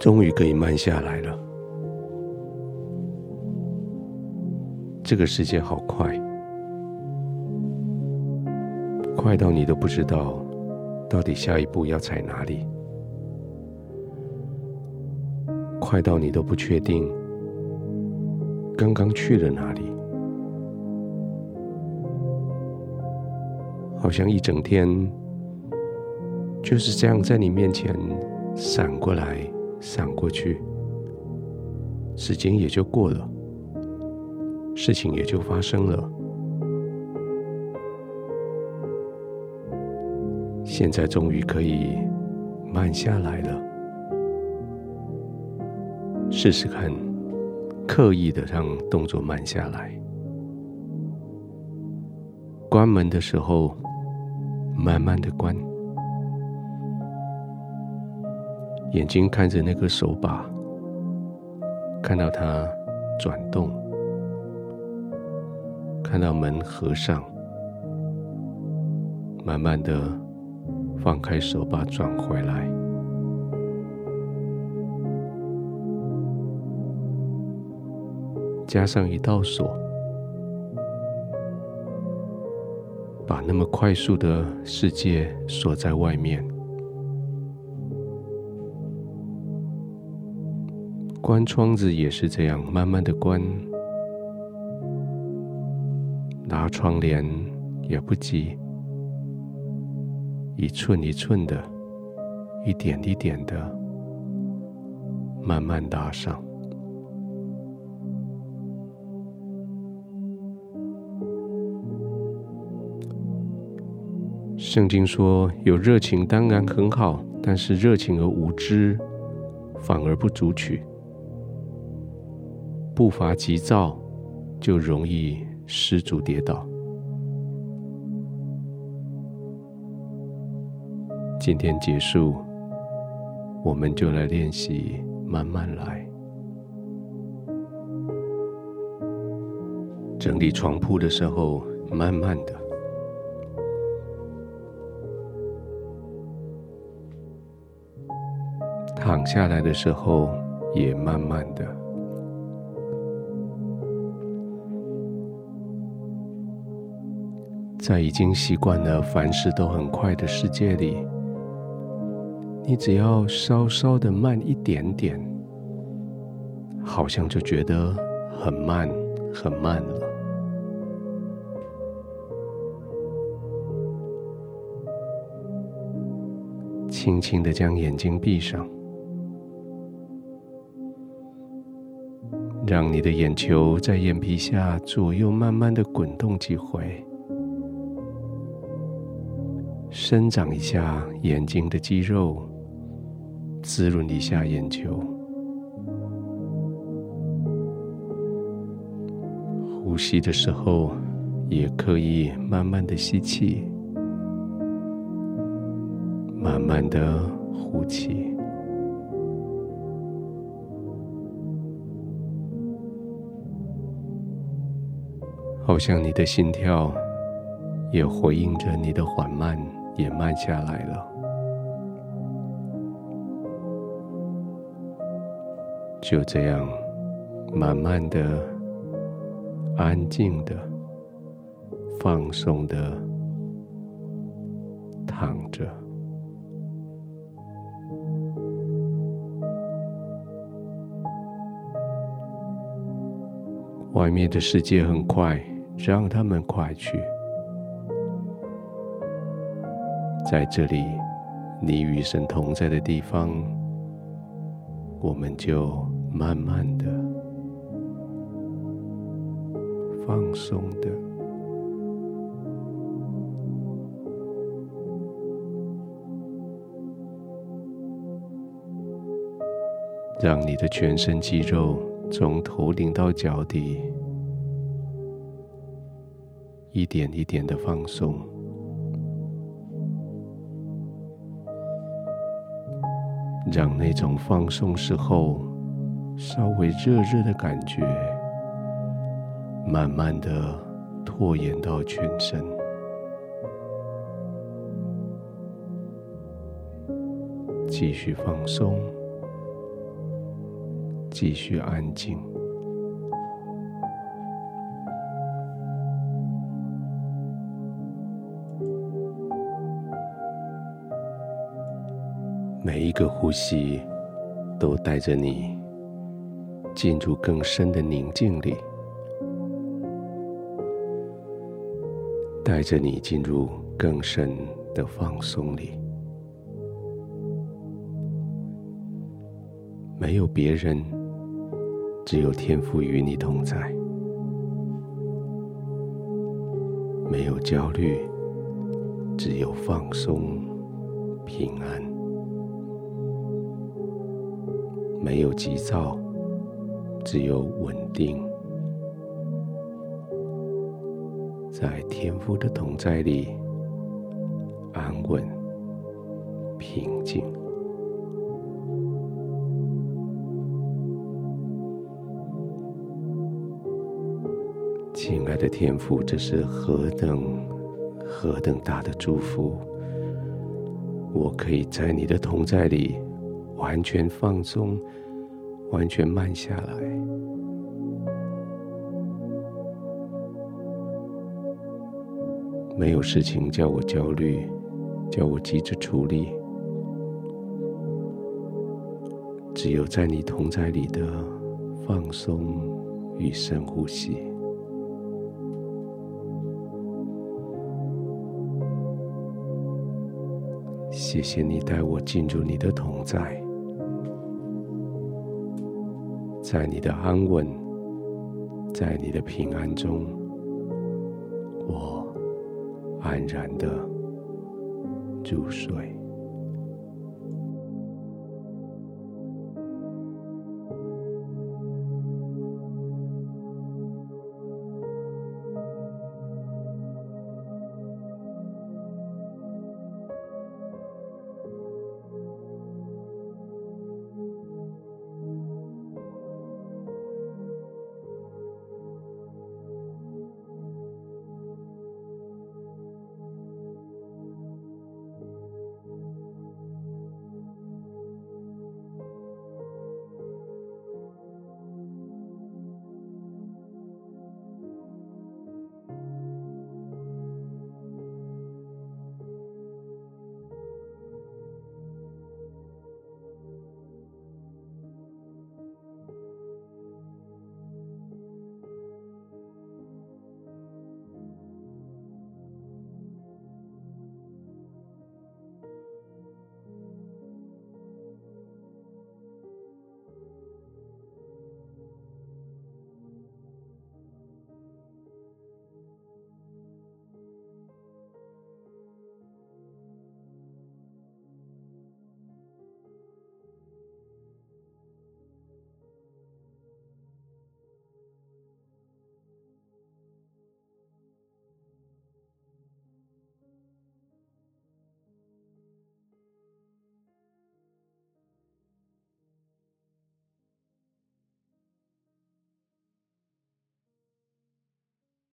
终于可以慢下来了。这个世界好快，快到你都不知道到底下一步要踩哪里，快到你都不确定刚刚去了哪里，好像一整天就是这样在你面前闪过来。闪过去，时间也就过了，事情也就发生了。现在终于可以慢下来了，试试看，刻意的让动作慢下来。关门的时候，慢慢的关。眼睛看着那个手把，看到它转动，看到门合上，慢慢的放开手把转回来，加上一道锁，把那么快速的世界锁在外面。关窗子也是这样，慢慢的关，拉窗帘也不急，一寸一寸的，一点一点的，慢慢搭上。圣经说，有热情当然很好，但是热情而无知，反而不足取。步伐急躁，就容易失足跌倒。今天结束，我们就来练习慢慢来。整理床铺的时候，慢慢的；躺下来的时候，也慢慢的。在已经习惯了凡事都很快的世界里，你只要稍稍的慢一点点，好像就觉得很慢很慢了。轻轻的将眼睛闭上，让你的眼球在眼皮下左右慢慢的滚动几回。伸长一下眼睛的肌肉，滋润一下眼球。呼吸的时候，也可以慢慢的吸气，慢慢的呼气，好像你的心跳也回应着你的缓慢。也慢下来了，就这样，慢慢的、安静的、放松的躺着。外面的世界很快，让他们快去。在这里，你与神同在的地方，我们就慢慢的、放松的，让你的全身肌肉从头顶到脚底，一点一点的放松。让那种放松时候稍微热热的感觉，慢慢的拖延到全身。继续放松，继续安静。每一个呼吸都带着你进入更深的宁静里，带着你进入更深的放松里。没有别人，只有天父与你同在；没有焦虑，只有放松、平安；没有急躁，只有稳定。在天父的同在里，安稳、平静。亲爱的天父，这是何等何等大的祝福！我可以在你的同在里完全放松，完全慢下来，没有事情叫我焦虑，叫我急着处理，只有在你同在里的放松与深呼吸。谢谢你带我进入你的同在，在你的安稳，在你的平安中，我安然的入睡。